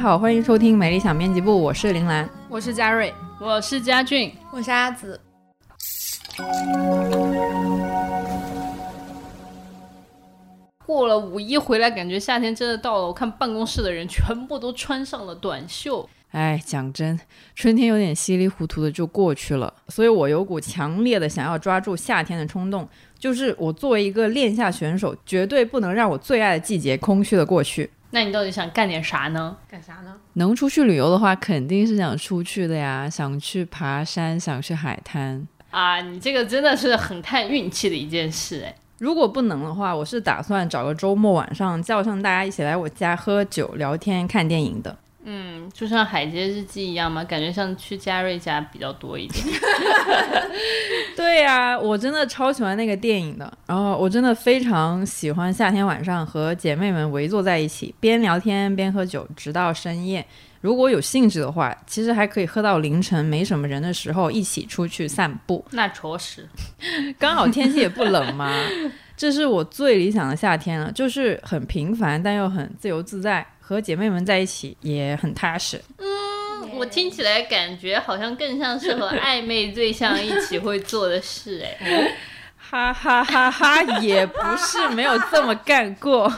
好，欢迎收听美理想编辑部，我是林兰，我是嘉瑞，我是佳俊，我是阿紫。过了五一回来，感觉夏天真的到了。我看办公室的人全部都穿上了短袖。哎，讲真，春天有点稀里糊涂的就过去了，所以我有股强烈的想要抓住夏天的冲动。就是我作为一个练夏选手，绝对不能让我最爱的季节空虚的过去。那你到底想干点啥呢？干啥呢？能出去旅游的话，肯定是想出去的呀，想去爬山，想去海滩。啊，你这个真的是很看运气的一件事哎。如果不能的话，我是打算找个周末晚上叫上大家一起来我家喝酒、聊天、看电影的。嗯，就像《海街日记》一样吗？感觉像去嘉瑞家比较多一点。对呀，我真的超喜欢那个电影的。然后我真的非常喜欢夏天晚上和姐妹们围坐在一起，边聊天边喝酒，直到深夜。如果有兴致的话，其实还可以喝到凌晨，没什么人的时候一起出去散步。那着实，刚好天气也不冷嘛，这是我最理想的夏天了，就是很平凡但又很自由自在，和姐妹们在一起也很踏实。嗯，我听起来感觉好像更像是和 暧昧对象一起会做的事，哎，哈哈哈哈，也不是没有这么干过。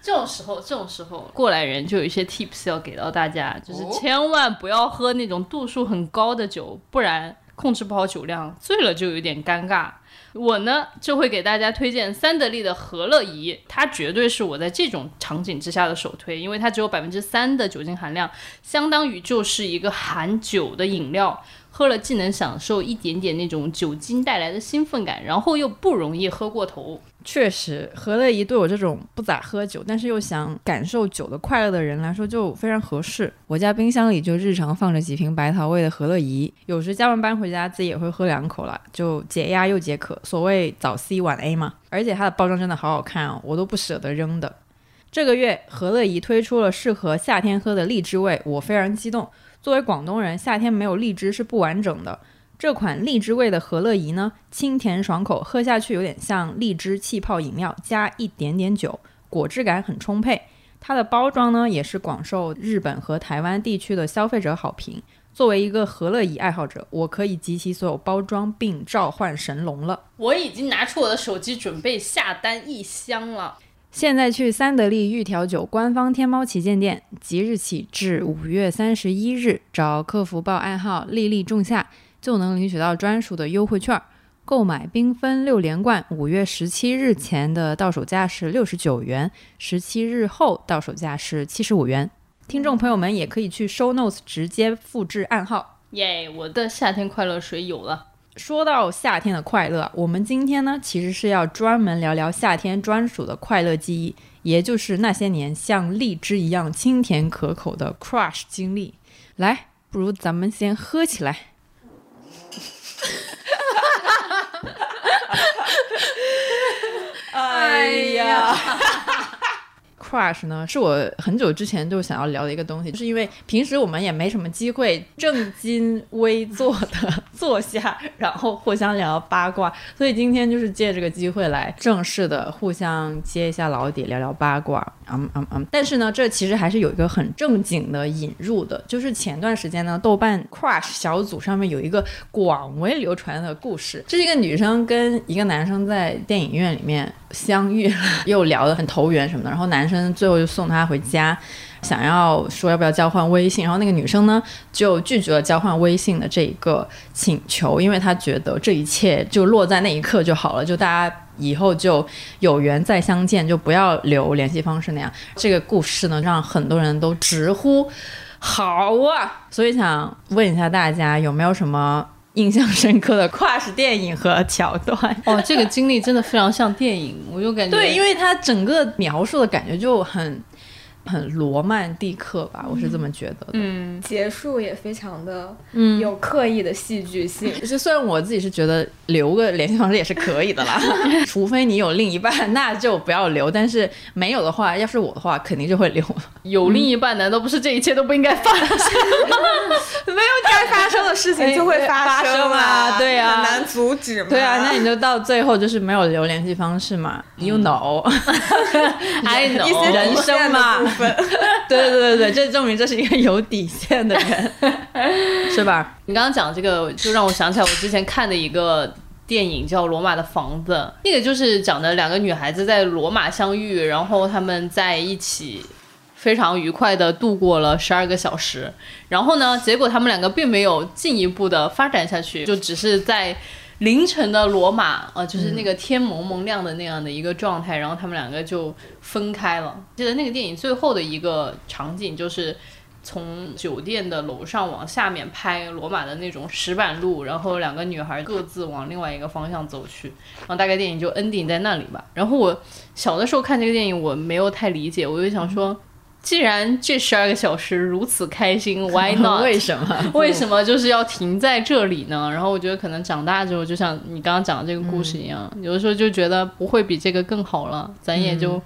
这种时候，这种时候，过来人就有一些 tips 要给到大家，就是千万不要喝那种度数很高的酒，不然控制不好酒量，醉了就有点尴尬。我呢就会给大家推荐三得利的和乐怡，它绝对是我在这种场景之下的首推，因为它只有百分之三的酒精含量，相当于就是一个含酒的饮料。喝了既能享受一点点那种酒精带来的兴奋感，然后又不容易喝过头。确实，和乐怡对我这种不咋喝酒，但是又想感受酒的快乐的人来说就非常合适。我家冰箱里就日常放着几瓶白桃味的和乐怡，有时加完班回家自己也会喝两口了，就解压又解渴。所谓早 C 晚 A 嘛。而且它的包装真的好好看哦，我都不舍得扔的。这个月和乐怡推出了适合夏天喝的荔枝味，我非常激动。作为广东人，夏天没有荔枝是不完整的。这款荔枝味的和乐怡呢，清甜爽口，喝下去有点像荔枝气泡饮料加一点点酒，果汁感很充沛。它的包装呢，也是广受日本和台湾地区的消费者好评。作为一个和乐怡爱好者，我可以集齐所有包装并召唤神龙了。我已经拿出我的手机准备下单一箱了。现在去三得利玉调酒官方天猫旗舰店，即日起至五月三十一日，找客服报暗号“丽丽仲夏”，就能领取到专属的优惠券。购买缤纷六连冠，五月十七日前的到手价是六十九元，十七日后到手价是七十五元。听众朋友们也可以去 Show Notes 直接复制暗号。耶，我的夏天快乐水有了。说到夏天的快乐，我们今天呢，其实是要专门聊聊夏天专属的快乐记忆，也就是那些年像荔枝一样清甜可口的 crush 经历。来，不如咱们先喝起来。哎呀。！crush 呢，是我很久之前就想要聊的一个东西，就是因为平时我们也没什么机会正襟危坐的 坐下，然后互相聊八卦，所以今天就是借这个机会来正式的互相揭一下老底，聊聊八卦。嗯嗯嗯。但是呢，这其实还是有一个很正经的引入的，就是前段时间呢，豆瓣 crush 小组上面有一个广为流传的故事，这是一个女生跟一个男生在电影院里面相遇，又聊得很投缘什么的，然后男生。最后就送她回家，想要说要不要交换微信，然后那个女生呢就拒绝了交换微信的这一个请求，因为她觉得这一切就落在那一刻就好了，就大家以后就有缘再相见，就不要留联系方式那样。这个故事呢，让很多人都直呼好啊，所以想问一下大家有没有什么？印象深刻的跨时电影和桥段哦，这个经历真的非常像电影，我就感觉对，因为它整个描述的感觉就很。很罗曼蒂克吧，我是这么觉得的。嗯，结束也非常的嗯有刻意的戏剧性。其实虽然我自己是觉得留个联系方式也是可以的啦，除非你有另一半，那就不要留。但是没有的话，要是我的话，肯定就会留。有另一半，难道不是这一切都不应该发生？没有该发生的事情就会发生吗？对呀，很难阻止嘛。对啊，那你就到最后就是没有留联系方式嘛？You know，I know，人生嘛。分。对对对对对，这证明这是一个有底线的人，是吧？你刚刚讲这个，就让我想起来我之前看的一个电影叫《罗马的房子》，那个就是讲的两个女孩子在罗马相遇，然后她们在一起非常愉快的度过了十二个小时，然后呢，结果他们两个并没有进一步的发展下去，就只是在。凌晨的罗马，呃，就是那个天蒙蒙亮的那样的一个状态，然后他们两个就分开了。记得那个电影最后的一个场景，就是从酒店的楼上往下面拍罗马的那种石板路，然后两个女孩各自往另外一个方向走去，然后大概电影就 ending 在那里吧。然后我小的时候看这个电影，我没有太理解，我就想说。既然这十二个小时如此开心，Why not？为什么？为什么就是要停在这里呢？然后我觉得可能长大之后，就像你刚刚讲的这个故事一样，有的时候就觉得不会比这个更好了，咱也就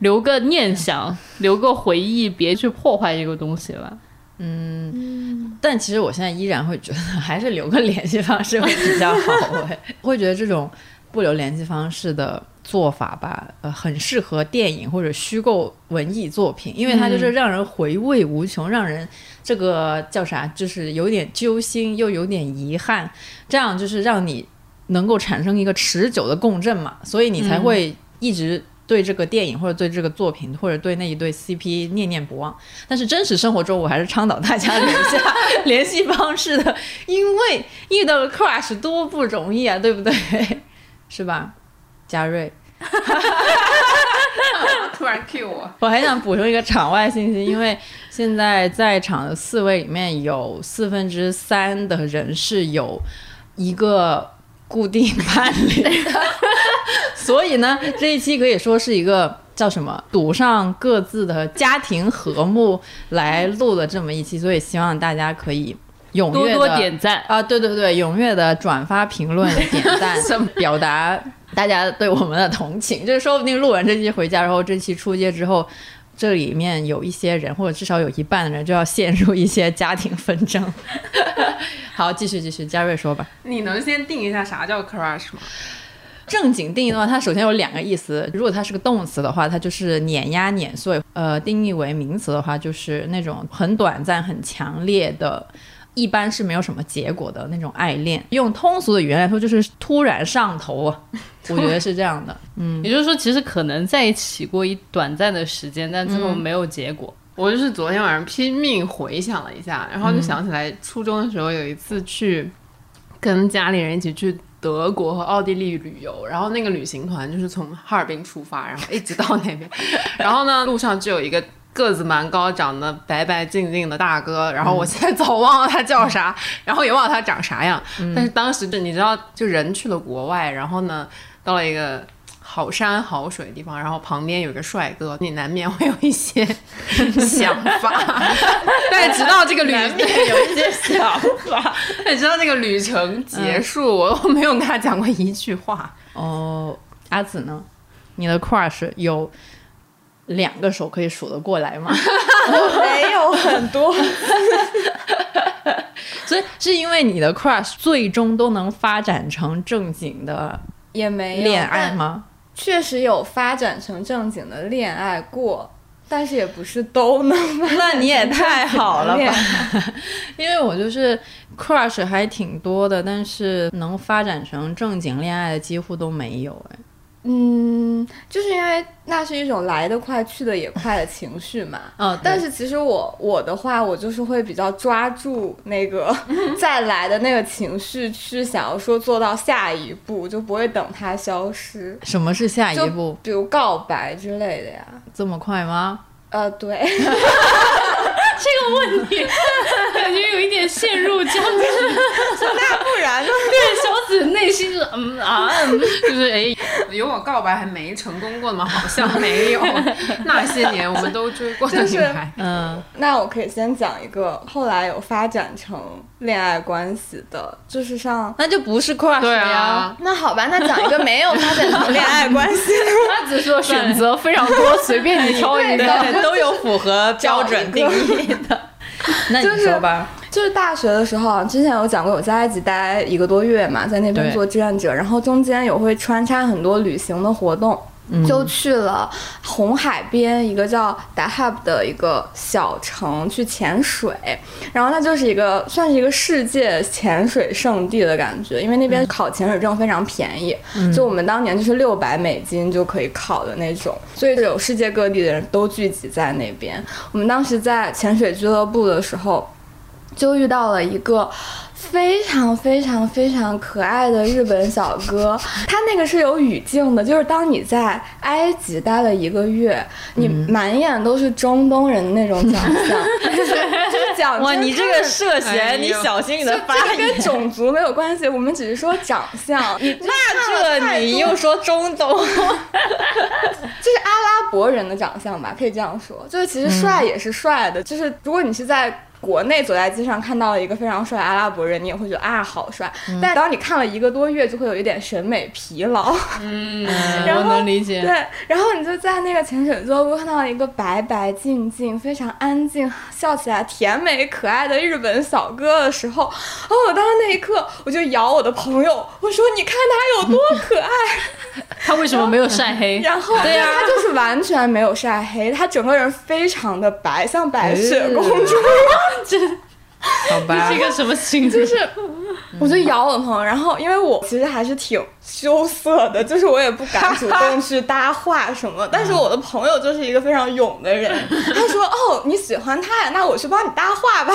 留个念想，留个回忆，别去破坏这个东西了。嗯，但其实我现在依然会觉得，还是留个联系方式会比较好。会觉得这种不留联系方式的。做法吧，呃，很适合电影或者虚构文艺作品，因为它就是让人回味无穷，让人这个叫啥，就是有点揪心又有点遗憾，这样就是让你能够产生一个持久的共振嘛，所以你才会一直对这个电影或者对这个作品或者对那一对 CP 念念不忘。但是真实生活中，我还是倡导大家留下联系方式的，因为遇到了 crush 多不容易啊，对不对？是吧？嘉瑞，突然 Q 我，我还想补充一个场外信息，因为现在在场的四位里面有四分之三的人是有一个固定伴侣的，所以呢，这一期可以说是一个叫什么赌上各自的家庭和睦来录的这么一期，所以希望大家可以。踊跃的点赞啊！对对对，踊跃的转发、评论、点赞，表达大家对我们的同情。就是说不定录完这期回家，然后这期出街之后，这里面有一些人，或者至少有一半的人就要陷入一些家庭纷争。好，继续继续，嘉瑞说吧。你能先定一下啥叫 crush 吗？正经定义的话，它首先有两个意思。如果它是个动词的话，它就是碾压、碾碎；呃，定义为名词的话，就是那种很短暂、很强烈的。一般是没有什么结果的那种爱恋，用通俗的语言来说，就是突然上头啊，我觉得是这样的。嗯，也就是说，其实可能在一起过一短暂的时间，但最后没有结果。我就是昨天晚上拼命回想了一下，然后就想起来初中的时候有一次去跟家里人一起去德国和奥地利旅游，然后那个旅行团就是从哈尔滨出发，然后一直到那边，然后呢路上就有一个。个子蛮高，长得白白净净的大哥，然后我现在早忘了他叫啥，然后也忘了他长啥样。但是当时就你知道，就人去了国外，然后呢，到了一个好山好水的地方，然后旁边有个帅哥，你难免会有一些 想法。但直到这个旅难免有一些想法，但直到这个旅程结束，我都没有跟他讲过一句话。哦，阿紫呢？你的 crush 有？两个手可以数得过来吗？没有很多，所以是因为你的 crush 最终都能发展成正经的也没恋爱吗？确实有发展成正经的恋爱过，但是也不是都能。那你也太好了吧？因为我就是 crush 还挺多的，但是能发展成正经恋爱的几乎都没有哎。嗯，就是因为那是一种来得快去得也快的情绪嘛。嗯，但是其实我我的话，我就是会比较抓住那个 再来的那个情绪，去想要说做到下一步，就不会等它消失。什么是下一步？比如告白之类的呀？这么快吗？呃，对。这个问题感觉有一点陷入僵局，那不然呢？对，小紫内心是嗯啊，就是哎，有我告白还没成功过吗？好像没有。那些年我们都追过的女孩，嗯，那我可以先讲一个后来有发展成恋爱关系的，就是像那就不是 crush 呀。那好吧，那讲一个没有发展成恋爱关系，他只说选择非常多，随便你挑一个，都有符合标准定义。的，那你说吧，就是大学的时候，之前有讲过，我在埃及待一个多月嘛，在那边做志愿者，然后中间有会穿插很多旅行的活动，就去了红海边一个叫达哈布的一个小城去潜水，然后那就是一个算是一个世界潜水圣地的感觉，因为那边考潜水证非常便宜，就我们当年就是六百美金就可以考的那种，所以有世界各地的人都聚集在那边。我们当时在潜水俱乐部的时候，就遇到了一个。非常非常非常可爱的日本小哥，他那个是有语境的，就是当你在埃及待了一个月，你满眼都是中东人那种长相，就 是就是讲哇，你这个涉哎嫌，你小心你的发这言。跟种族没有关系，我们只是说长相。你那这你又说中东，就是阿拉伯人的长相吧，可以这样说。就是其实帅也是帅的，就是如果你是在国内走在街上看到了一个非常帅的阿拉伯人，你也会觉得啊好帅。但当你看了一个多月，就会有一点审美疲劳。嗯，然能理解。对，然后你就在那个潜水俱乐部看到一个白白净净、非常安静、笑起来甜美可爱的日本小哥的时候，哦，我当时那一刻我就摇我的朋友，我说你看他有多可爱。他为什么没有晒黑？然后对呀他就是完全没有晒黑，他整个人非常的白，像白雪公主一样。好吧这是一个什么情景？就是，我就摇我的朋友，然后因为我其实还是挺羞涩的，就是我也不敢主动去搭话什么。但是我的朋友就是一个非常勇的人，他说：“哦，你喜欢他呀，那我去帮你搭话吧。”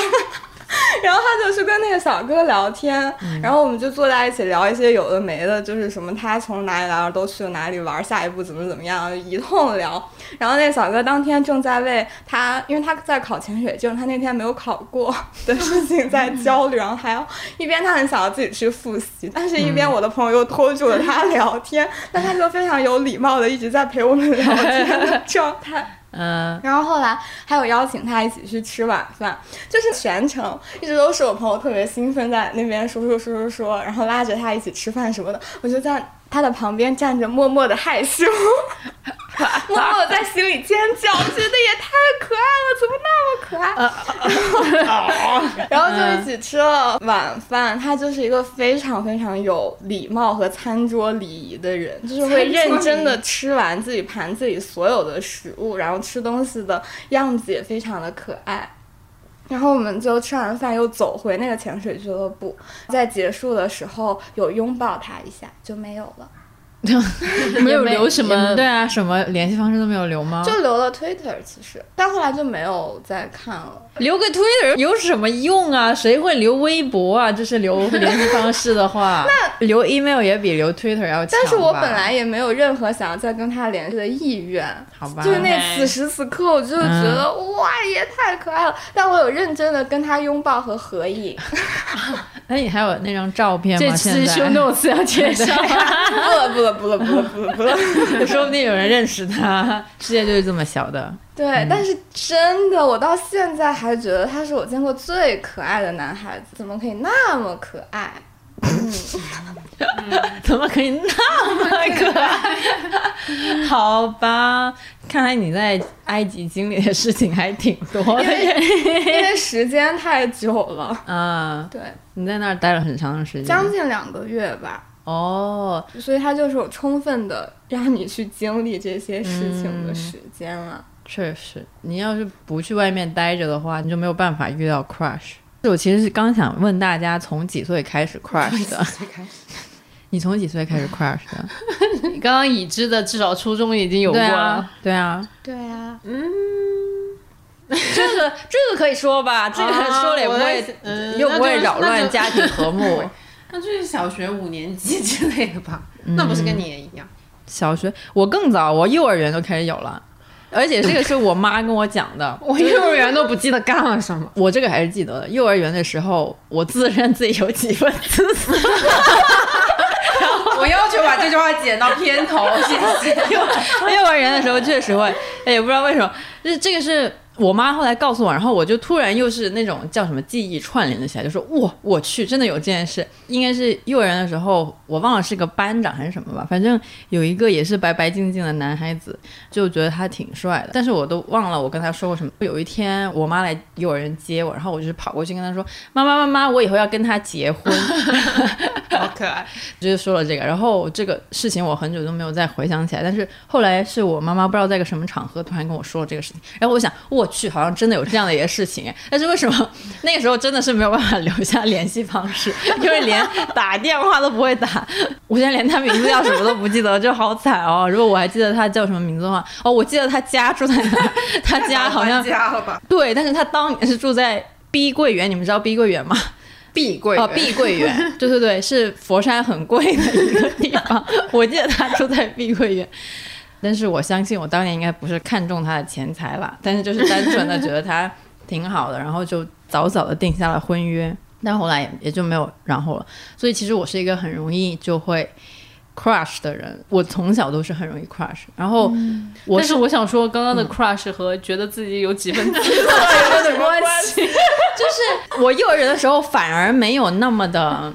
然后他就去跟那个小哥聊天，然后我们就坐在一起聊一些有的没的，就是什么他从哪里来，都去了哪里玩，下一步怎么怎么样，一通聊。然后那个小哥当天正在为他，因为他在考潜水证，他那天没有考过的事情在 焦虑，然后还要一边他很想要自己去复习，但是一边我的朋友又拖住了他聊天，但他就非常有礼貌的一直在陪我们聊天 的状态。嗯，然后后来还有邀请他一起去吃晚饭，就是全程一直都是我朋友特别兴奋在那边说说说说说，然后拉着他一起吃饭什么的，我就在他的旁边站着，默默的害羞，默默的在心里尖叫，觉得也太可爱了，怎么那么可爱？然后就一起吃了晚饭。他就是一个非常非常有礼貌和餐桌礼仪的人，就是会认真的吃完自己盘子里所有的食物，然后吃东西的样子也非常的可爱。然后我们就吃完饭又走回那个潜水俱乐部，在结束的时候有拥抱他一下，就没有了，没有留什么对啊，什么联系方式都没有留吗？就留了 Twitter，其实，但后来就没有再看了。留个 Twitter 有什么用啊？谁会留微博啊？就是留联系方式的话，那留 email 也比留 Twitter 要强吧。但是我本来也没有任何想要再跟他联系的意愿，好吧，就是那此时此刻，我就觉得、哇，也太可爱了。但我有认真的跟他拥抱和合影，那 你还有那张照片吗？这次现在 show notes 要介绍。不了不了不了不了不了不了。说不定有人认识他。世界就是这么小的。对，但是真的，我到现在还觉得他是我见过最可爱的男孩子，怎么可以那么可爱？嗯怎么可以那么可爱？好吧，看来你在埃及经历的事情还挺多的耶。因为时间太久了，啊，对，你在那儿待了很长的时间。将近两个月吧。哦，所以他就是有充分的让你去经历这些事情的时间了。确实，你要是不去外面待着的话，你就没有办法遇到 crush。我其实是刚想问大家，从几岁开始 crush 的？你从几岁开始 crush 的？你 刚刚已知的至少初中已经有过了对啊。，对啊，对啊，这个这个可以说吧，这个说了也不会，啊又不会扰乱。家庭和睦。那就是小学五年级之类的吧？那不是跟你也一样？小学我更早，我幼儿园就开始有了，而且这个是我妈跟我讲的。我幼儿园都不记得干了什么。我这个还是记得的。幼儿园的时候，我自认自己有几分姿色。我要求把这句话剪到片头，谢谢。幼幼儿园的时候确实会，哎也不知道为什么，就是这个是我妈后来告诉我，然后我就突然又是那种叫什么记忆串联了起来，就说哇，我去，真的有这件事。应该是幼儿园的时候，我忘了是个班长还是什么吧，反正有一个也是白白净净的男孩子，就觉得他挺帅的，但是我都忘了我跟他说过什么。有一天我妈来幼儿园接我，然后我就是跑过去跟他说，妈妈妈妈，我以后要跟他结婚。好可爱。就是说了这个，然后这个事情我很久都没有再回想起来，但是后来是我妈妈不知道在个什么场合突然跟我说了这个事情，然后我想我去，好像真的有这样的一个事情，哎 但是为什么那个时候真的是没有办法留下联系方式，因为连打电话都不会打，我现在连他名字叫什么都不记得，就好惨哦。如果我还记得他叫什么名字的话，哦，我记得他家住在哪儿，他家好像家了吧？对，但是他当年是住在碧桂园，你们知道碧桂园吗？碧桂哦，碧桂园，对对对，是佛山很贵的一个地方。我记得他住在碧桂园，但是我相信我当年应该不是看中他的钱财啦，但是就是单纯的觉得他挺好的，然后就早早的定下了婚约。但后来也也就没有然后了。所以其实我是一个很容易就会 crush 的人，我从小都是很容易 crush。然后我但是我想说，刚刚的 crush 和觉得自己有几分自尊 有点关系。就是我幼儿园的时候反而没有那么的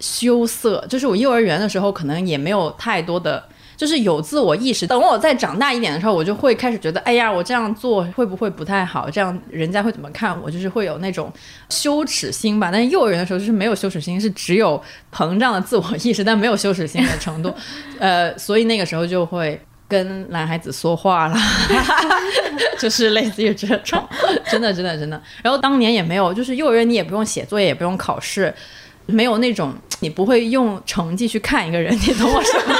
羞涩，就是我幼儿园的时候可能也没有太多的，就是有自我意识。等我再长大一点的时候，我就会开始觉得，哎呀，我这样做会不会不太好？这样人家会怎么看我？就是会有那种羞耻心吧。但是幼儿园的时候就是没有羞耻心，是只有膨胀的自我意识，但没有羞耻心的程度。呃，所以那个时候就会。跟男孩子说话啦，就是类似于这种，真的真的真的。然后当年也没有，就是幼儿园你也不用写作业，也不用考试，没有那种你不会用成绩去看一个人，你懂我说吗？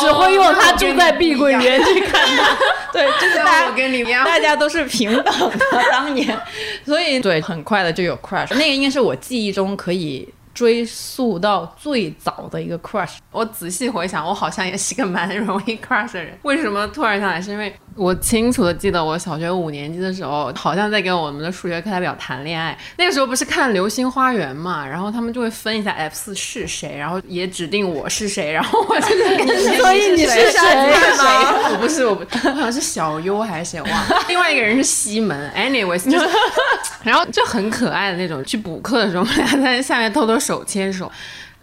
只会用他住在碧桂园去看他。对，就是大家我跟你一样，大家都是平等的，当年，所以对，很快的就有 crush，那个应该是我记忆中可以追溯到最早的一个 crush。我仔细回想，我好像也是个蛮容易 crush 的人。为什么突然想来？是因为我清楚的记得，我小学五年级的时候，好像在跟我们的数学课代表谈恋爱。那个时候不是看《流星花园》嘛，然后他们就会分一下 F 四是谁，然后也指定我是谁，然后我就是所以你是谁吗？我不是，我不，我好像是小优还是谁忘了。另外一个人是西门，anyways，就是，然后就很可爱的那种。去补课的时候，我们俩在下面偷偷手牵手。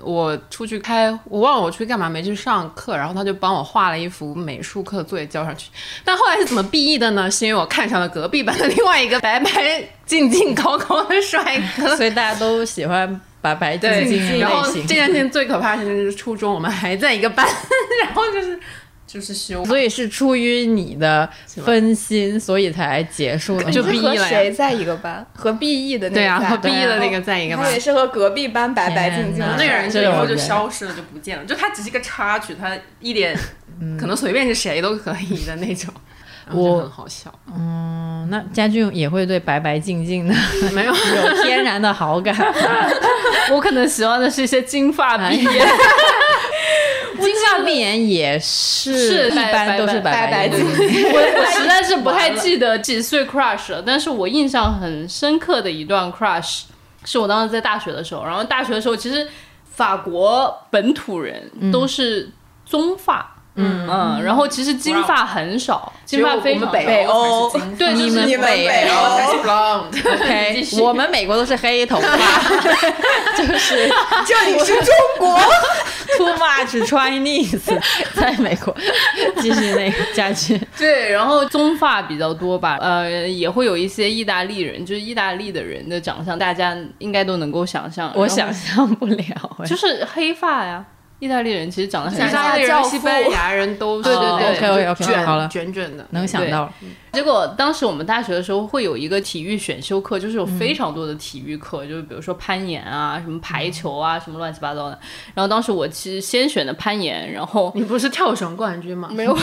我出去开，我忘了我出去干嘛没去上课，然后他就帮我画了一幅美术课作业交上去。但后来是怎么毕业的呢？是因为我看上了隔壁班的另外一个白白净净高高的帅哥。所以大家都喜欢白白净对净，然后。这件事情最可怕的事情就是初中我们还在一个班，然后就是就是修，所以是出于你的分心，所以才结束了。就和毕业了谁在一个班？和 B E 的那个对啊，和毕业的那个在一个班他。也是和隔壁班白白净净的那个人就以后就消失了，就不见了。就他只是一个插曲，他一点可能随便是谁都可以的那种，我很好笑。嗯，那家俊也会对白白净净的没有，有天然的好感。我可能喜欢的是一些金发碧眼，金发碧眼也是，是一般都是白白净净净。我我 实在是不太记得几岁 crush 了，但是我印象很深刻的一段 crush 是我当时在大学的时候，然后大学的时候其实法国本土人都是棕发。嗯嗯。嗯，然后其实金发很少，金发非常北。欧对，你是们北欧。OK，我们美国都是黑头发，就是这里是中国，too much Chinese，在美国。继续那个家俊，对，然后棕发比较多吧，呃，也会有一些意大利人，就是意大利的人的长相，大家应该都能够想象。我想象不了，哎。就是黑发呀，意大利人其实长得很意像。大利人、西班牙人都 对对对 OK，OK，OK，卷好了卷卷的。能想到。结果当时我们大学的时候会有一个体育选修课，就是有非常多的体育课，就是比如说攀岩啊、什么排球啊、什么乱七八糟的。然后当时我其实先选的攀岩，然后你不是跳绳冠军吗？没有，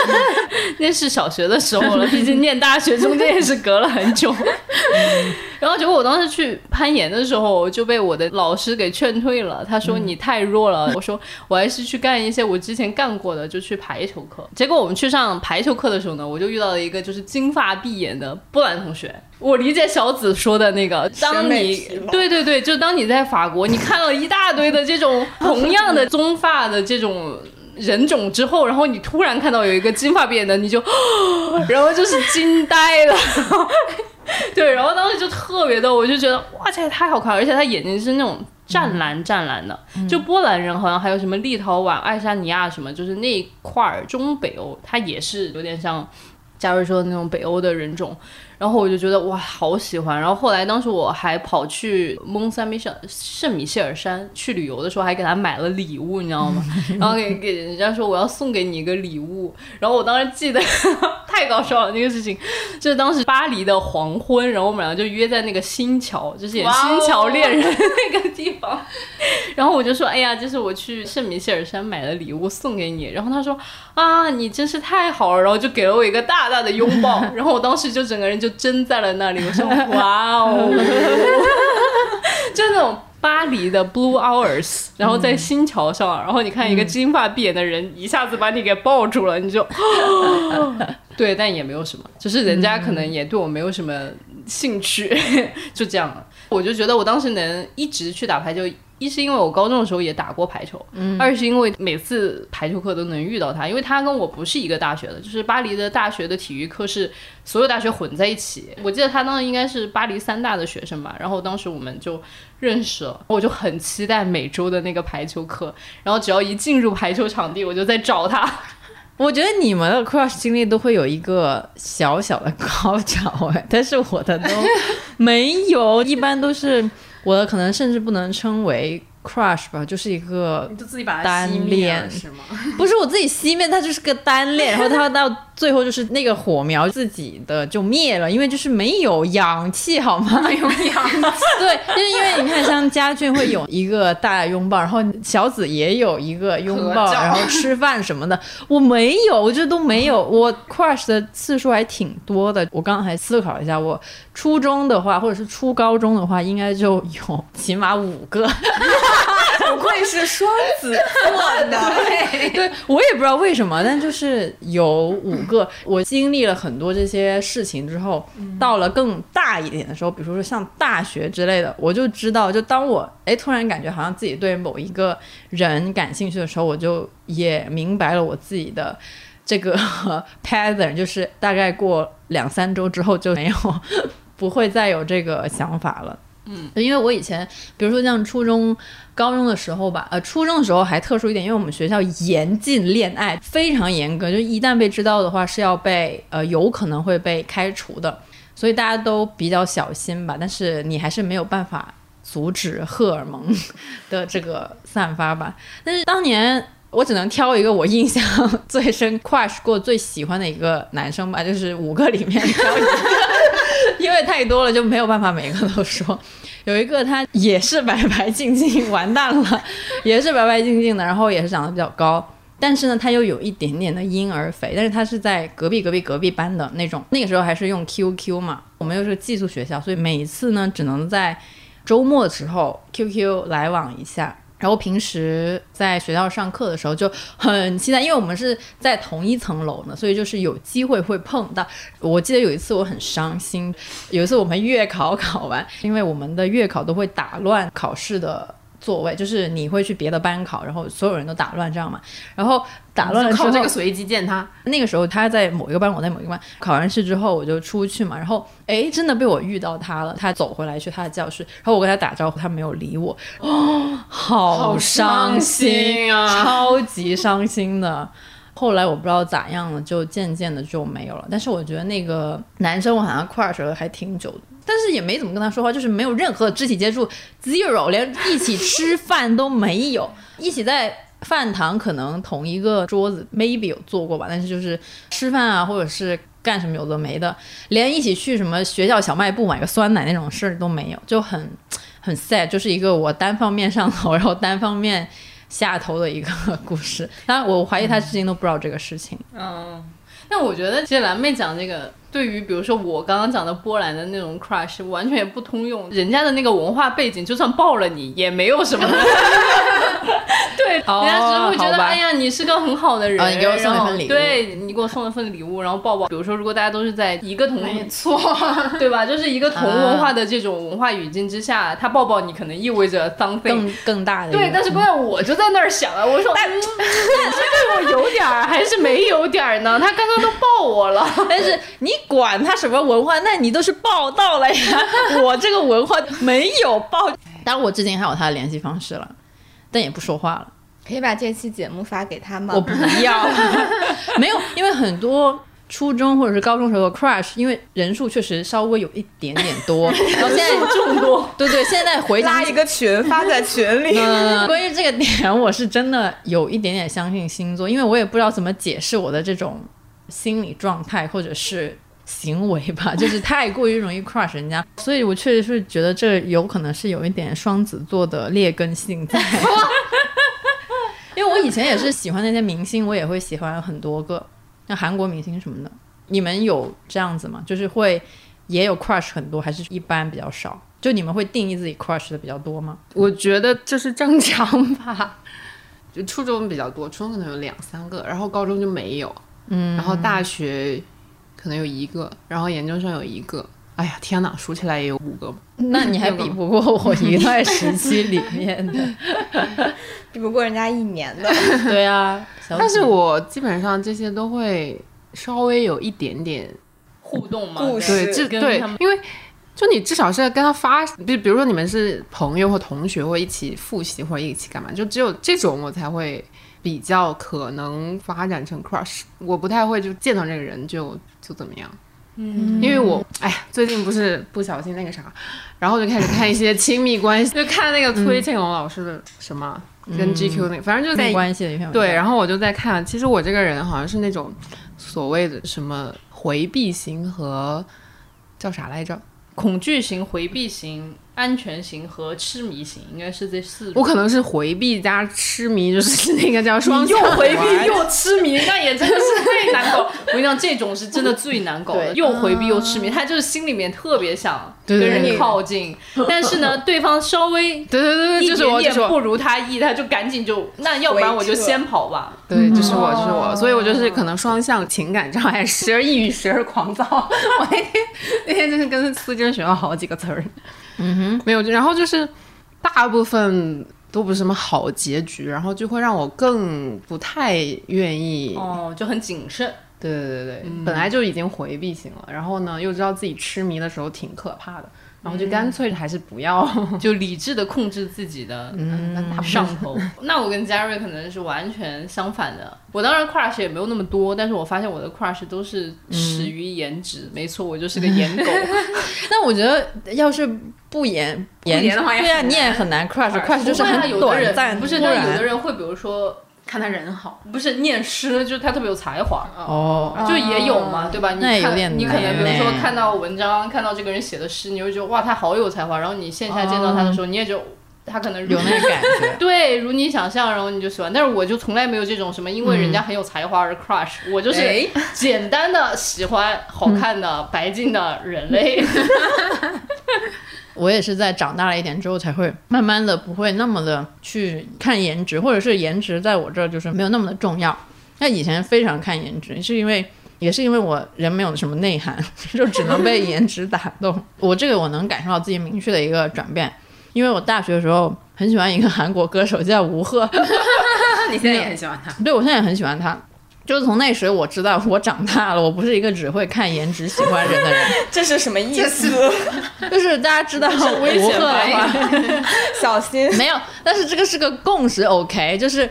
那是小学的时候了，毕竟念大学中间也是隔了很久。然后结果我当时去攀岩的时候，就被我的老师给劝退了。他说你太弱了。我说我还是去干一些我之前干过的，就去排球课。结果我们去上排球课的时候呢，我就遇到了一个就是金发碧眼的波兰同学。我理解小紫说的那个，当你对对对，就当你在法国，你看到一大堆的这种 同样的棕发的这种。人种之后，然后你突然看到有一个金发碧眼的，你就，然后就是惊呆了。对，然后当时就特别逗，我就觉得哇，这也太好看了，而且他眼睛是那种湛蓝湛蓝的，就波兰人好像还有什么立陶宛、爱沙尼亚什么，就是那一块儿中北欧，他也是有点像加瑞说的那种北欧的人种。然后我就觉得哇，好喜欢。然后后来当时我还跑去蒙塞米圣圣米歇尔山去旅游的时候，还给他买了礼物，你知道吗？然后给给人家说我要送给你一个礼物。然后我当时记得 太搞笑了，那个事情就是当时巴黎的黄昏，然后我们俩就约在那个新桥，就是演《新桥恋人》那个地方。然后我就说，哎呀，这是我去圣米歇尔山买的礼物送给你。然后他说啊，你真是太好了。然后就给了我一个大大的拥抱。然后我当时就整个人就。就真在了那里，我说 哇哦，就那种巴黎的 Blue Hours，然后在新桥上，然后你看一个金发碧眼的人一下子把你给抱住了，你就，对，但也没有什么，就是人家可能也对我没有什么兴趣，就这样了。我就觉得我当时能一直去打牌就。一是因为我高中的时候也打过排球，二是因为每次排球课都能遇到他，因为他跟我不是一个大学的，就是巴黎的大学的体育课是所有大学混在一起。我记得他当时应该是巴黎三大的学生吧，然后当时我们就认识了，我就很期待每周的那个排球课，然后只要一进入排球场地，我就在找他。我觉得你们的 crush 经历都会有一个小小的高潮哎，但是我的都 没有，一般都是。我的可能甚至不能称为。Crush 吧，就是一个你就自己把它单恋是吗？不是我自己熄灭，它就是个单恋，然后它到最后就是那个火苗自己的就灭了，因为就是没有氧气，好吗？没有氧气。对，就是因为你看，像家俊会有一个大拥抱，然后小紫也有一个拥抱，然后吃饭什么的，我没有，我这都没有。我 crush 的次数还挺多的。我刚刚还思考一下，我初中的话，或者是初高中的话，应该就有起码五个。不愧是双子座的，对我也不知道为什么，但就是有五个。我经历了很多这些事情之后，到了更大一点的时候，比如说像大学之类的，我就知道，就当我哎突然感觉好像自己对某一个人感兴趣的时候，我就也明白了我自己的这个 pattern，就是大概过两三周之后就没有，不会再有这个想法了。嗯，因为我以前，比如说像初中、高中的时候吧，呃，初中的时候还特殊一点，因为我们学校严禁恋爱，非常严格，就一旦被知道的话是要被，呃，有可能会被开除的，所以大家都比较小心吧。但是你还是没有办法阻止荷尔蒙的这个散发吧。但是当年我只能挑一个我印象最深、crush 过最喜欢的一个男生吧，就是五个里面挑一个。因为太多了，就没有办法每个都说。有一个他也是白白净净，完蛋了，也是白白净净的，然后也是长得比较高，但是呢，他又有一点点的婴儿肥。但是他是在隔壁隔壁隔壁班的那种，那个时候还是用 QQ 嘛，我们又是寄宿学校，所以每一次呢，只能在周末的时候 QQ 来往一下。然后平时在学校上课的时候就很期待，因为我们是在同一层楼呢，所以就是有机会会碰到。我记得有一次我很伤心，有一次我们月考考完，因为我们的月考都会打乱考试的。座位就是你会去别的班考，然后所有人都打乱这样嘛，然后打乱了之后，靠这个随机见他。那个时候他在某一个班，我在某一个班。考完试之后我就出去嘛，然后哎，真的被我遇到他了。他走回来去他的教室，然后我跟他打招呼，他没有理我，哦，好伤心啊，超级伤心的。后来我不知道咋样了，就渐渐的就没有了。但是我觉得那个男生我好像 crush 了还挺久的。但是也没怎么跟他说话，就是没有任何肢体接触，zero，连一起吃饭都没有。一起在饭堂可能同一个桌子，maybe 有坐过吧，但是就是吃饭啊，或者是干什么有的没的，连一起去什么学校小卖部买个酸奶那种事儿都没有，就很很 sad，就是一个我单方面上头，然后单方面下头的一个故事。当然，我怀疑他至今都不知道这个事情。嗯，那我觉得其实蓝妹讲这个。对于比如说我刚刚讲的波兰的那种 crush，完全也不通用。人家的那个文化背景，就算抱了你也没有什么。对，人家只是会觉得，哎呀，你是个很好的人，你给我送了份礼物。对你给我送了份礼物，然后抱抱。比如说，如果大家都是在一个同，没错，对吧？就是一个同文化的这种文化语境之下，他抱抱你可能意味着 something 更更大的。对，但是关键我就在那儿想啊，我说，你是对我有点儿还是没有点儿呢？他刚刚都抱我了，但是你。管他什么文化，那你都是报道了呀！我这个文化没有报，当然我至今还有他的联系方式了，但也不说话了。可以把这期节目发给他吗？我不要，没有，因为很多初中或者是高中时候的 crush，因为人数确实稍微有一点点多，然后现在众多，对对，现在回想拉一个群发在群里。嗯，关于这个点，我是真的有一点点相信星座，因为我也不知道怎么解释我的这种心理状态或者是行为吧，就是太过于容易 crush 人家，所以我确实是觉得这有可能是有一点双子座的劣根性在。因为我以前也是喜欢那些明星，我也会喜欢很多个，像韩国明星什么的。你们有这样子吗？就是会也有 crush 很多，还是一般比较少？就你们会定义自己 crush 的比较多吗？我觉得这是正常吧。就初中比较多，初中可能有两三个，然后高中就没有，嗯，然后大学可能有一个，然后研究生有一个。哎呀，天哪，数起来也有五个。那你还 比不过我 一段时期里面的，比不过人家一年的。对啊，但是我基本上这些都会稍微有一点点互动嘛，对，这对因为就你至少是要跟他发，比比如说你们是朋友或同学，或一起复习或者一起干嘛，就只有这种我才会比较可能发展成 crush。我不太会就见到这个人就就怎么样。嗯，因为我哎呀，最近不是不小心那个啥，然后就开始看一些亲密关系，就看那个崔庆龙老师的什么、跟 GQ 那个，反正就是在没关系的一篇对，然后我就在看，其实我这个人好像是那种所谓的什么回避型和叫啥来着？恐惧型、回避型、安全型和痴迷型，应该是这四种。我可能是回避加痴迷，就是那个叫双 又回避又痴迷，那也真的是最难搞。我跟你讲，这种是真的最难搞的，又回避又痴迷，他就是心里面特别想跟人靠近，但是呢，对方稍微对对对对，就是我，不如他意，他就赶紧就那要不然我就先跑吧。对，就是我，就是我，所以我就是可能双向情感障碍，时而抑郁，时而狂躁。我那天那天就是跟思珍学了好几个词儿，嗯哼，没有，然后就是大部分都不是什么好结局，然后就会让我更不太愿意哦，就很谨慎。对对对对，本来就已经回避型了，然后呢又知道自己痴迷的时候挺可怕的，然后就干脆还是不要。就理智的控制自己的嗯上头。那我跟 Jerry 可能是完全相反的。我当然 crush 也没有那么多，但是我发现我的 crush 都是始于颜值。没错，我就是个颜狗。但我觉得要是不颜颜演的话对啊，你也很难 crush，crush 就是很短暂，不是，但突然有的人会，比如说看他人好，不是念诗，就是他特别有才华。哦，就也有嘛，对吧？你看，你可能比如说看到文章，看到这个人写的诗，你会觉得哇，他好有才华。然后你线下见到他的时候，你也就他可能 有那个感觉。对，如你想象，然后你就喜欢。但是我就从来没有这种什么，因为人家很有才华而 crush，、我就是哎简单的喜欢好看的、白净的人类。我也是在长大了一点之后，才会慢慢的不会那么的去看颜值，或者是颜值在我这儿就是没有那么的重要。那以前非常看颜值，是因为也是因为我人没有什么内涵，就只能被颜值打动。我这个我能感受到自己明确的一个转变，因为我大学的时候很喜欢一个韩国歌手叫吴赫，你现在也很喜欢他。对我现在也很喜欢他。就是从那时我知道我长大了，我不是一个只会看颜值喜欢人的人。这是什么意思？就是大家知道吴危险赫的话，小心。没有，但是这个是个共识，OK，就是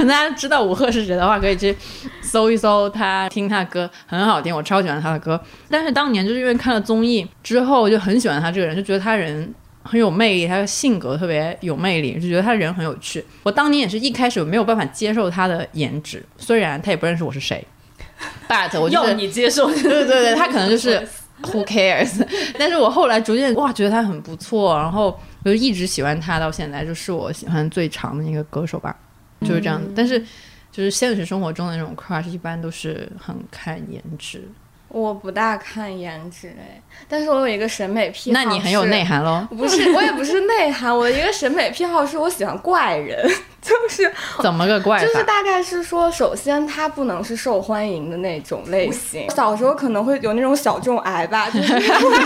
大家知道吴赫是谁的话，可以去搜一搜他，听他歌很好听，我超喜欢他的歌。但是当年就是因为看了综艺之后，就很喜欢他这个人，就觉得他人很有魅力，他的性格特别有魅力，就觉得他人很有趣。我当年也是一开始没有办法接受他的颜值，虽然他也不认识我是谁，but 我就要你接受，对对对，他可能就是 who cares。但是我后来逐渐哇，觉得他很不错，然后我就一直喜欢他到现在，就是我喜欢最长的一个歌手吧，就是这样子。但是就是现实生活中的那种 crush，一般都是很看颜值。我不大看颜值哎，但是我有一个审美癖好，那你很有内。涵喽。不是，我也不是内涵，我的一个审美癖好是我喜欢怪人，就是怎么个怪？就是大概是说，首先他不能是受欢迎的那种类型。小时候可能会有那种小众癌吧，就是我不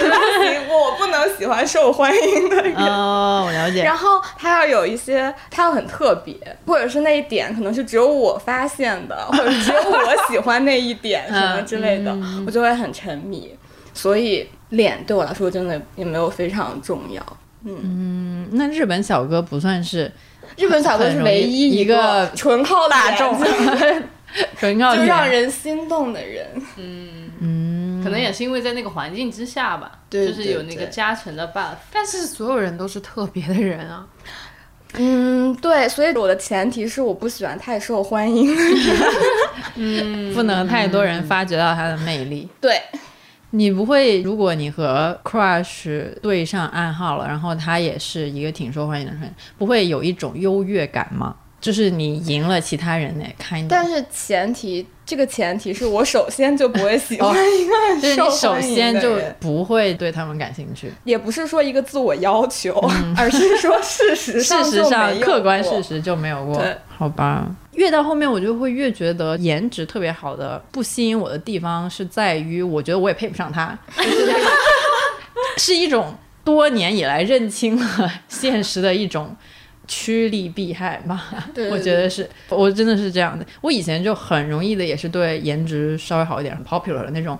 行，我不能喜欢受欢迎的人。哦，我了解。然后他要有一些，他要很特别，或者是那一点可能是只有我发现的，或者只有我喜欢那一点什么之类的，我就会很沉迷。所以脸对我来说真的也没有非常重要。嗯那日本小哥不算是日本小哥是唯一一个个纯靠大众脸 纯靠 就让。人心动的人。嗯嗯可能也是因为在那个环境之下吧，对就是有那个加成的 buff。但是所有人都是特别的人啊，嗯，对，所以我的前提是我不喜欢太受欢迎的人。不能太多人发掘到他的魅力。对，你不会，如果你和 crush 对上暗号了，然后他也是一个挺受欢迎的人，不会有一种优越感吗？就是你赢了其他人呢，kind 但。是前提，这个前提是我首先就不会喜欢一个就是你首先就不会对他们感兴趣。也不是说一个自我要求，而是说事实上事实上，客观事实就没有过，好吧？越到后面，我就会越觉得颜值特别好的不吸引我的地方是在于，我觉得我也配不上他，是一种多年以来认清了现实的一种趋利避害吧。对我觉得是，我真的是这样的。我以前就很容易的，也是对颜值稍微好一点、很 popular 的那种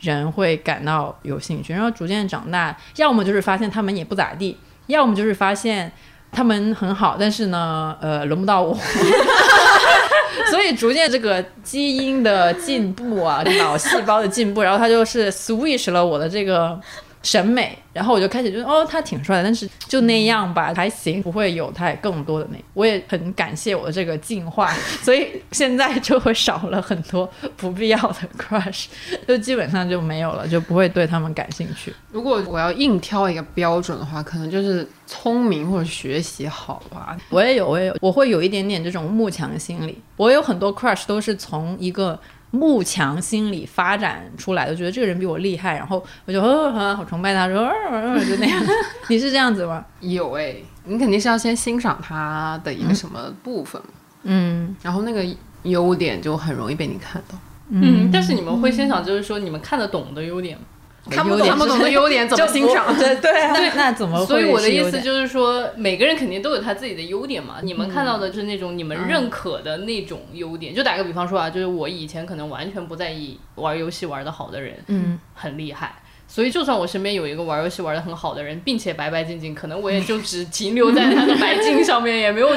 人会感到有兴趣，然后逐渐长大，要么就是发现他们也不咋地，要么就是发现他们很好，但是呢，呃，轮不到我。所以逐渐这个基因的进步啊，脑细胞的进步，然后它就是 switch 了我的这个审美，然后我就开始觉得哦，他挺帅的，但是就那样吧，还行，不会有太更多的那。我也很感谢我的这个进化，所以现在就会少了很多不必要的 crush，就基本上就没有了，就不会对他们感兴趣。如果我要硬挑一个标准的话，可能就是聪明或者学习好吧。我也有，我也有，我会有一点点这种慕强心理。我有很多 crush 都是从一个慕强心理发展出来的，觉得这个人比我厉害，然后我就呃呃好崇拜他，说呃就那样。你是这样子吗？有哎、你肯定是要先欣赏他的一个什么部分，嗯然后那个优点就很容易被你看到。嗯，但是你们会欣赏，就是说你们看得懂的优点吗？看不懂看不懂的优点怎么欣赏？对对，那那怎么？所以我的意思就是说，每个人肯定都有他自己的优点嘛。你们看到的是那种你们认可的那种优点。就打个比方说啊，就是我以前可能完全不在意玩游戏玩的好的人，嗯，很厉害。所以，就算我身边有一个玩游戏玩的很好的人，并且白白净净，可能我也就只停留在他的白净上面，也没有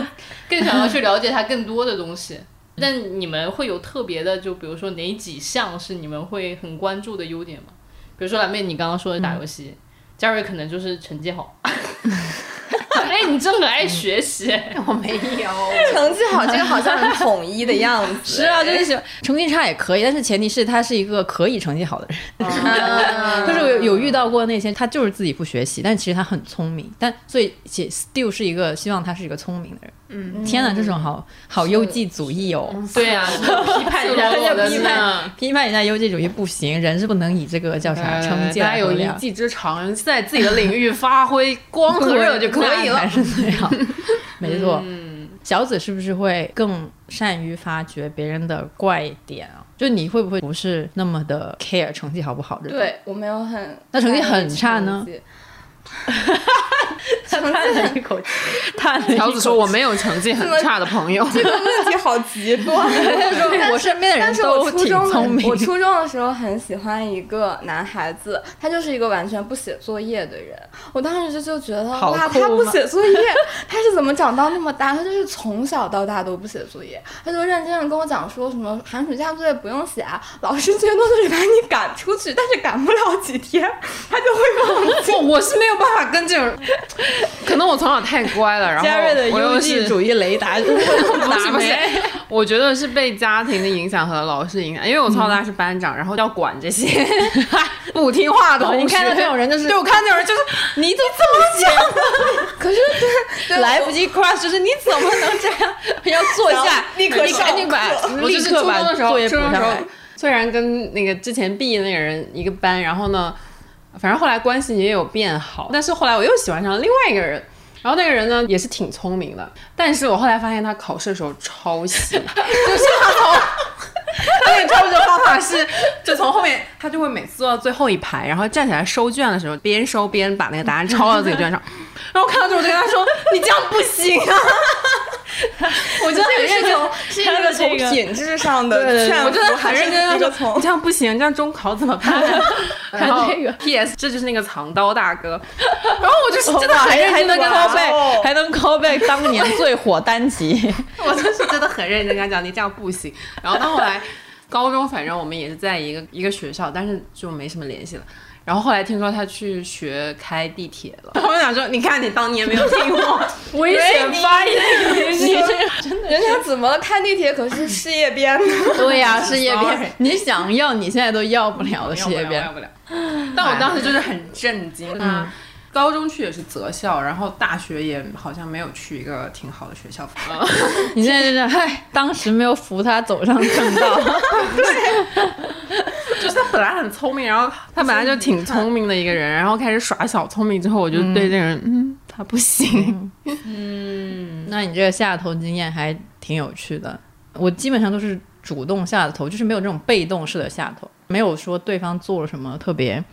更想要去了解他更多的东西。但你们会有特别的，就比如说哪几项是你们会很关注的优点吗？比如说蓝妹，你刚刚说的打游戏，嘉瑞可能就是成绩好。哎，你真的很爱学习，我没有，成绩好，这个好像很统一的样子。是啊，就是喜欢成绩差也可以，但是前提是他是一个可以成绩好的人。嗯就是有有遇到过那些，他就是自己不学习，但其实他很聪明，但所以且 still 是一个希望他是一个聪明的人。嗯，天哪，这种好好优绩主义哦。对呀、批判一下赤裸裸的批判。批判一下优绩主义不行，人是不能以这个叫啥呃成绩大家有一。技之长，在自己的领域发挥光和热就可以了还。是这样，没错。嗯小紫是不是会更善于发掘别人的怪点啊？就你会不会不是那么的 care 成绩好不好对我没有很，那成绩很差呢？他叹了一口气，叹了一口气。条子说我没有成绩很差的朋友，这个问题好极端。我身边的人都挺我初中聪明。我初中的时候很喜欢一个男孩子，他就是一个完全不写作业的人。我当时就觉得，哇，他不吗写作业，他是怎么长到那么大？他就是从小到大都不写作业，他就认真的跟我讲说什么寒暑假作业不用写啊，老师最多就是把你赶出去，但是赶不了几天，他就会忘记。我我是没有办法跟这种，可能我从小太乖了，然后我又优主义雷达 不是打不是没？，我觉得是被家庭的影响和老师影响，因为我从小到大是班长，然后要管这些 不听话的同学。你看到这种人就是对我看到这种人就是你怎么这么想？可是对对来不及 crush，就是你怎么能这样？要坐然下后，立刻你赶紧把上我就是立刻把初中的时候，作业初中的时候补上来。虽然跟那个之前毕业那个人一个班，然后呢，反正后来关系也有变好，但是后来我又喜欢上了另外一个人。然后那个人呢也是挺聪明的，但是我后来发现他考试的时候抄袭，就是他从 他那个抄袭的方法是，就从后面他就会每次坐到最后一排，然后站起来收卷的时候，边收边把那个答案抄到自己卷上。然后我看到之后，我就跟他说：“你这样不行啊！” 我真的这个是从是一个从品质上的劝我真的服，还是很认真地说，一个从你这样不行，这样中考怎么办？然后这个 P.S. 这就是那个藏刀大哥，然后我就是真的哇还还能很认真的跟他 call，back，还能 call back 当年最火单集。我就是真的很认真跟他讲，你这样不行。然后到后来，高中反正我们也是在一个一个学校，但是就没什么联系了。然后后来听说他去学开地铁了，我就想说，你看你当年没有听我，危险发言，你人家怎么了？开地铁可是事业编的，对呀、事业编，你想要你现在都要不了的事业编。要。不了。但我当时就是很震惊，他高中去也是择校，然后大学也好像没有去一个挺好的学校。你现在就是，嗨，当时没有扶他走上正道。就是他本来很聪明，然后他本来就挺聪明的一个人，然后开始耍小聪明之后，我就对这个人，嗯，他不行。嗯那你这个下头经验还挺有趣的。我基本上都是主动下的头，就是没有这种被动式的下头，没有说对方做了什么特别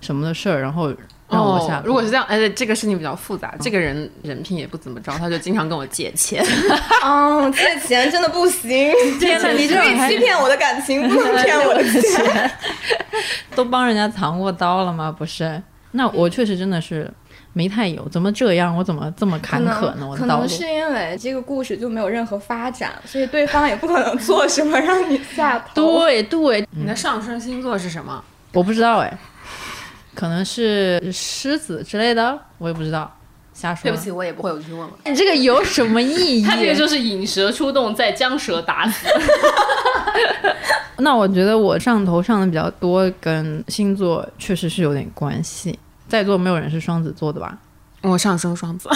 什么的事儿，然后让我下。哦如果是这样，而且这个事情比较复杂，这个人人品也不怎么着，他就经常跟我借钱。哦，借钱真的不行。天哪你这种可以欺骗我的感情，不能骗我的钱。都帮人家藏过刀了吗？不是，那我确实真的是没太有，怎么这样？我怎么这么坎坷呢？我可能是因为这个故事就没有任何发展，所以对方也不可能做什么让你下头。对对，你的上升星座是什么？我不知道哎，可能是狮子之类的，我也不知道，瞎说。对不起，，我也不会，我就去问问。你这个有什么意义？他这个就是引蛇出洞，再将蛇打死。那我觉得我上头上的比较多，跟星座确实是有点关系。在座没有人是双子座的吧？我上升双子，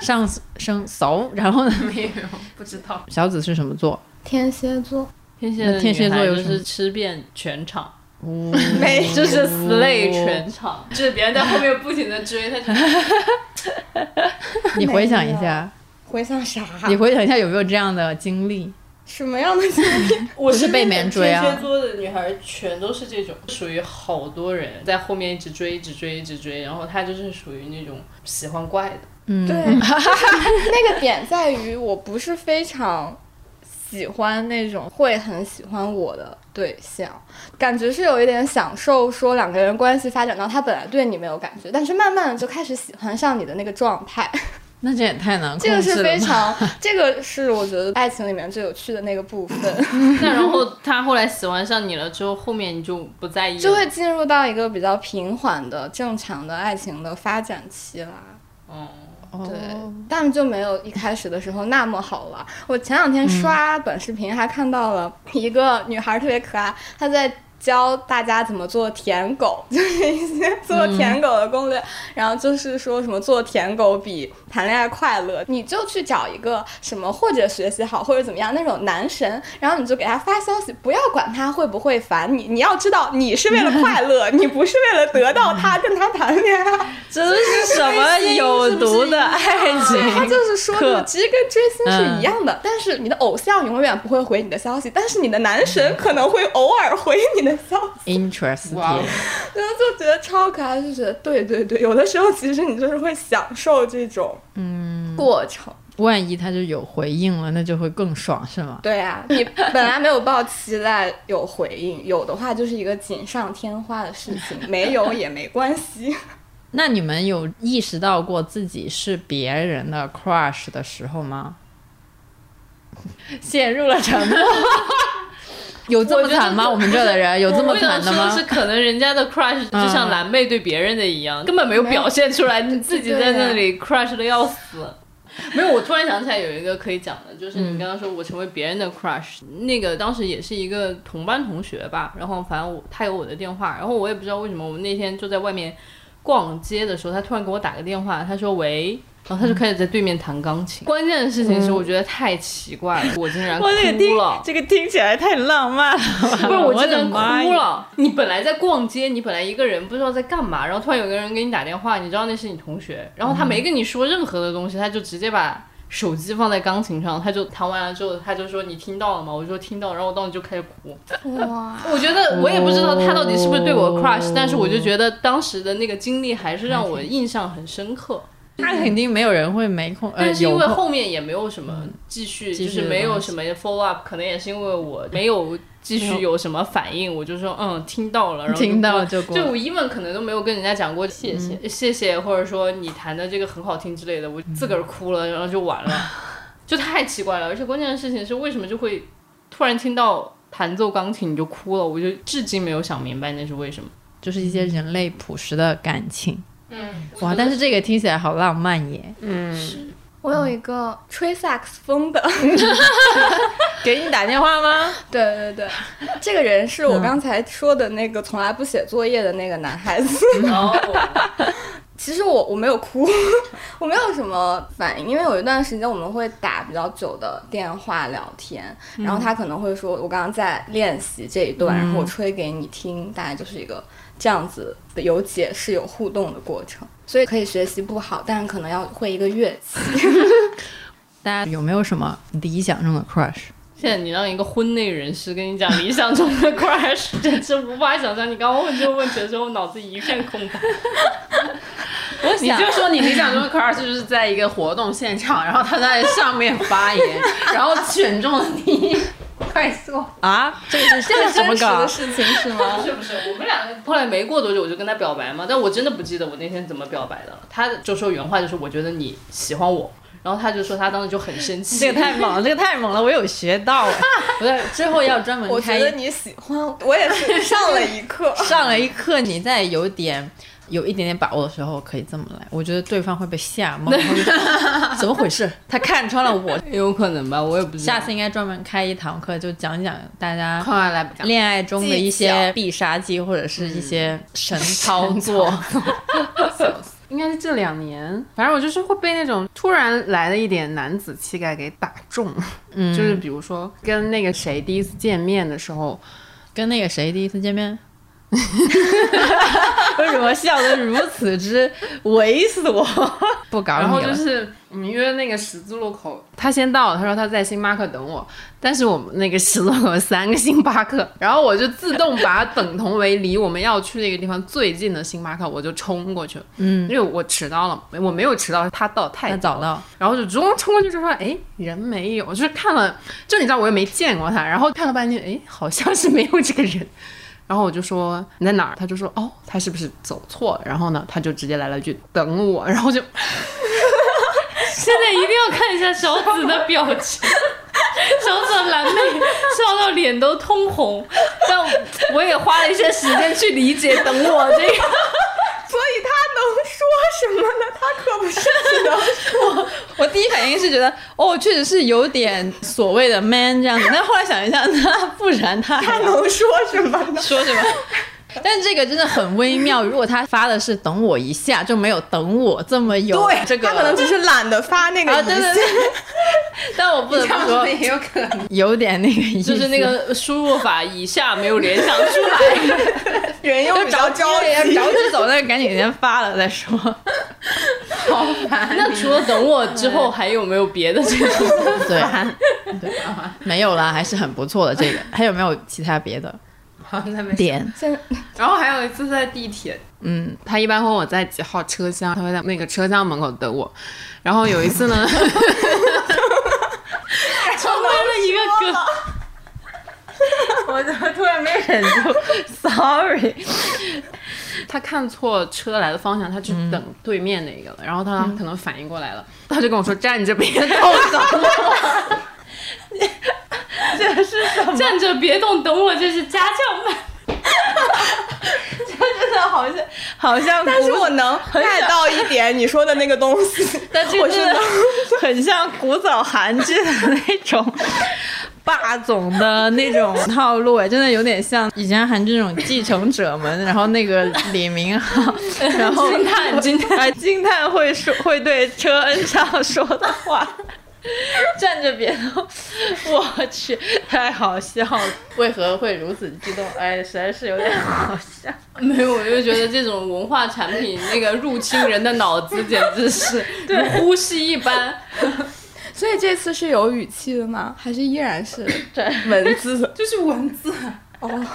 上升熟，然后呢？没有，不知道。小紫是什么座？天蝎座天蝎天蝎座就是吃遍全场，没就是 slay 全场，就是别人在后面不停的追，他 你回想一下，回想啥？你回想一下有没有这样的经历？什么样的经历？我是被别人追啊天蝎座的女孩全都是这种，属于好多人在后面一直追，一直追，一直追，然后她就是属于那种喜欢怪的。嗯，对，那个点在于我不是非常喜欢那种会很喜欢我的对象，感觉是有一点享受，说两个人关系发展到他本来对你没有感觉，但是慢慢的就开始喜欢上你的那个状态，那这也太难控这个是。非常，这个是我觉得爱情里面最有趣的那个部分，那然后他后来喜欢上你了之后，后面你就不在意了，就会进入到一个比较平缓的正常的爱情的发展期啦。哦，对哦，但就没有一开始的时候那么好玩。我前两天刷短视频还看到了一个女孩特别可爱，她在。教大家怎么做舔狗，就是一些做舔狗的攻略，然后就是说什么做舔狗比谈恋爱快乐，你就去找一个什么或者学习好或者怎么样那种男神，然后你就给他发消息，不要管他会不会烦你，你要知道你是为了快乐，你不是为了得到他跟他谈恋爱。这是什么有毒的爱情 他？就是说，其实跟追星是一样的，但是你的偶像永远不会回你的消息，但是你的男神可能会偶尔回你的，Interesting，然后 就觉得超可爱，就觉得对对对，有的时候其实你就是会享受这种嗯过程。万一他就有回应了，那就会更爽，是吗？对啊，你本来没有抱期待有回应，有的话就是一个锦上添花的事情，没有也没关系。那你们有意识到过自己是别人的 crush 的时候吗？陷入了沉默。有这么惨吗？我们这的人 有这么惨的吗说？是可能人家的 crush 就像蓝妹对别人的一样，根本没有表现出来，你自己在那里 crush 的要死。没有，我突然想起来有一个可以讲的，就是你刚刚说我成为别人的 crush，、那个当时也是一个同班同学吧，然后反正我他有我的电话，然后我也不知道为什么，我们那天就在外面逛街的时候，他突然给我打个电话，他说喂。然后他就开始在对面弹钢琴。关键的事情是，我觉得太奇怪了，我竟然 哭了。这个听起来太浪漫了，不是我真的 的妈呀！哭了。你本来在逛街，你本来一个人不知道在干嘛，然后突然有个人给你打电话，你知道那是你同学，然后他没跟你说任何的东西，他就直接把手机放在钢琴上，他就弹完了之后，他就说你听到了吗？我说听到，然后我当时就开始哭。哇，我觉得我也不知道他到底是不是对我 crush，但是我就觉得当时的那个经历还是让我印象很深刻。他肯定没有人会没空，呃，但是因为后面也没有什么继续，就是没有什么 follow up，可能也是因为我没有继续有什么反应，我就说嗯听到了，然后听到了就过就我 even 可能都没有跟人家讲过谢谢、谢谢，或者说你弹的这个很好听之类的，我自个儿哭了，然后就完了，就太奇怪了。而且关键的事情是，为什么就会突然听到弹奏钢琴你就哭了？我就至今没有想明白那是为什么。就是一些人类朴实的感情。嗯，哇，但是这个听起来好浪漫耶！嗯。我有一个吹萨克斯风的，给你打电话吗？对对对，这个人是我刚才说的那个从来不写作业的那个男孩子。哦，其实我我没有哭，我没有什么反应，因为有一段时间我们会打比较久的电话聊天，然后他可能会说，我刚刚在练习这一段，然后我吹给你听，大概就是一个这样子的有解释、有互动的过程，所以可以学习不好，但是可能要会一个乐器。大家有没有什么理想中的 crush？现在你让一个婚内人士跟你讲理想中的 crush，简直无法想象。你刚刚问这个问题的时候，我脑子一片空白。我你就说你理想中的 crush 就是在一个活动现场，然后他在上面发言，然后选中了你，快速。啊，这个是这个怎么搞真实的？事情是吗不？是不是，我们两个后来没过多久我就跟他表白嘛，但我真的不记得我那天怎么表白的了。他就说原话就是我觉得你喜欢我，然后他就说他当时就很生气。这个太猛了，这个太猛了，我有学到哎！我在之后要专门我觉得你喜欢我，我也是上了一课。上了一课，你在有点有一点点把握的时候可以这么来，我觉得对方会被吓懵，然后就怎么回事？他看穿了我。有可能吧，我也不知道。下次应该专门开一堂课，就讲讲大家快来，恋爱中的一些必杀技，或者是一些神操作。应该是这两年，反正我就是会被那种突然来的一点男子气概给打中。嗯，就是比如说跟那个谁第一次见面的时候，跟那个谁第一次见面，么笑得如此之猥琐？不搞你了。然后就是我们约那个十字路口，他先到了，他说他在星巴克等我，但是我们那个十字路口有三个星巴克，然后我就自动把它等同为离我们要去那个地方最近的星巴克，我就冲过去了，嗯，因为我迟到了，我没有迟到，他到太他早了，然后就冲冲过去就说，哎，人没有，就是看了，就你知道我又没见过他，然后看了半天，哎，好像是没有这个人。然后我就说你在哪儿？他就说哦，他是不是走错了？然后呢，他就直接来了一句等我，然后就 现在一定要看一下小紫的表情，小紫的蓝妹笑到脸都通红，但我也花了一些时间去理解等我这个。所以他能说什么呢？他可不是 只能我第一反应是觉得，哦，确实是有点所谓的 man 这样子，但后来想一下，那不然他他能说什么呢？说什么？但这个真的很微妙，如果他发的是等我一下，就没有等我这么有对，这个，他可能只是懒得发那个啊，一下。对对对。但我不得不说，也有可能。有点那个意思，就是那个输入法以下没有联想出来。人又着急着急，着急走，那赶紧先发了再说。好烦。那除了等我之后，还有没有别的这种？对，对，没有啦，还是很不错的。这个还有没有其他别的好，那没事。点？然后还有一次在地铁，嗯，他一般问我在几号车厢，他会在那个车厢门口等我。然后有一次呢，成为了一个梗。我怎么突然没忍住？Sorry，他看错车来的方向，他去等对面那个了。然后他可能反应过来了，他就跟我说站着别动走。这是什么？站着别动，等我，这是家教版。真的好像好像，但是我能 get 到一点你说的那个东西，但这我是个真的很像古早韩剧的那种霸总的那种套路哎，真的有点像以前韩剧那种继承者们，然后那个李明浩，然后 惊叹惊叹啊惊叹会说会对车恩畅说的话。站着别动，我去，太好笑了！为何会如此激动？哎，实在是有点好笑。没有，我就觉得这种文化产品那个入侵人的脑子，简直是 如呼吸一般。所以这次是有语气的吗？还是依然是文字？就是文字，哦，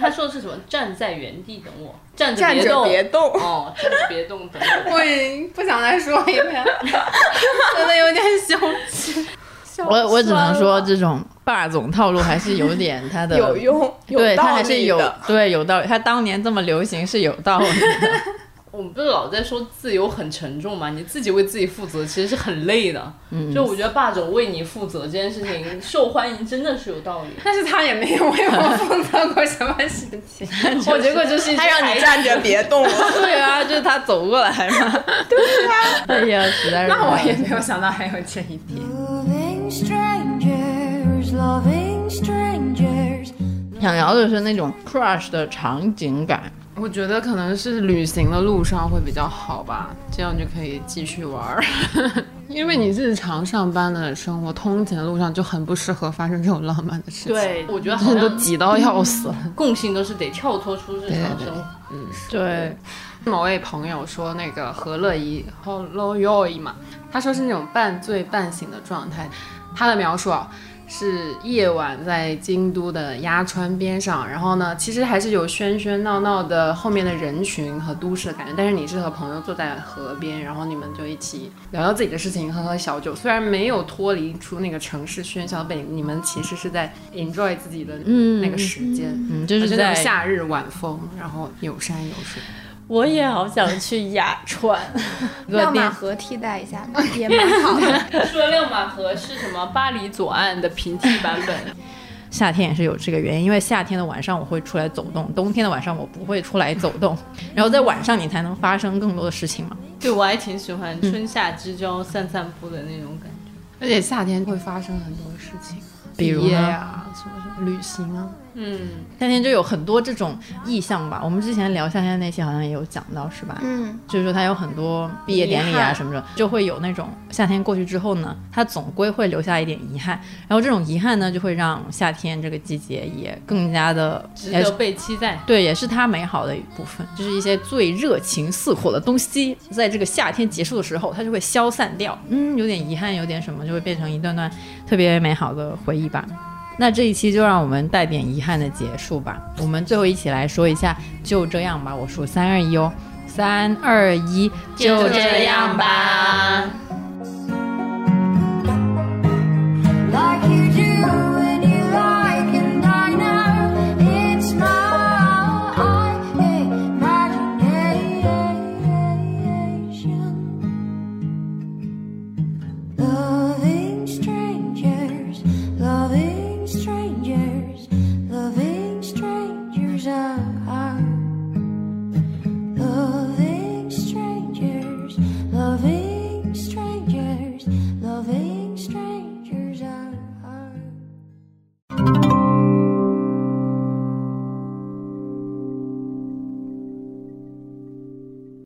他说的是什么？站在原地等我，站着站着别动。别动。哦，站着别动，等我。我已经不想再说一遍，真的有点羞耻。我我只能说，这种霸总套路还是有点他的 有用，有对他还是有。对有道理，他当年这么流行是有道理的。我们不是老在说自由很沉重吗？你自己为自己负责，其实是很累的。嗯，就我觉得霸总为你负责这件事情 受欢迎，真的是有道理。但是他也没有为我负责过什么事情，我结果就是他让你站着别动了。对啊，就是他走过来嘛。对啊。哎呀，实在是。那我也没有想到还有这一点。Loving strangers, loving strangers. 想聊的是那种 crush 的场景感。我觉得可能是旅行的路上会比较好吧，这样就可以继续玩儿。因为你日常上班的生活，通勤的路上就很不适合发生这种浪漫的事情。，对，我觉得好像都挤到要死了。共性都是得跳脱出日常生活。嗯对，某位朋友说那个何乐怡 Hello Yoy 嘛，他说是那种半醉半醒的状态。他的描述啊，是夜晚在京都的鸭川边上，然后呢，其实还是有喧喧闹闹的后面的人群和都市的感觉，但是你是和朋友坐在河边，然后你们就一起聊聊自己的事情，喝喝小酒，虽然没有脱离出那个城市喧嚣背景，你们其实是在 enjoy 自己的那个时间。嗯，就是在夏日晚风，然后有山有水。我也好想去雅川，亮马河替代一下吧，也蛮好的。说亮马河是什么？巴黎左岸的平替版本。夏天也是有这个原因，因为夏天的晚上我会出来走动，冬天的晚上我不会出来走动，然后在晚上你才能发生更多的事情嘛。对，我还挺喜欢春夏之交散散步的那种感觉。而且夏天会发生很多事情，比如什么什么旅行啊，嗯，夏天就有很多这种意象吧。我们之前聊夏天那期好像也有讲到，是吧？嗯，就是说它有很多毕业典礼啊什么的，就会有那种夏天过去之后呢，它总归会留下一点遗憾。然后这种遗憾呢，就会让夏天这个季节也更加的值得被期待。对，也是它美好的一部分，就是一些最热情似火的东西，在这个夏天结束的时候，它就会消散掉。嗯，有点遗憾，有点什么，就会变成一段段特别美好的回忆吧。那这一期就让我们带点遗憾的结束吧。我们最后一起来说一下，就这样吧。我数三二一哦，三二一，就这样吧。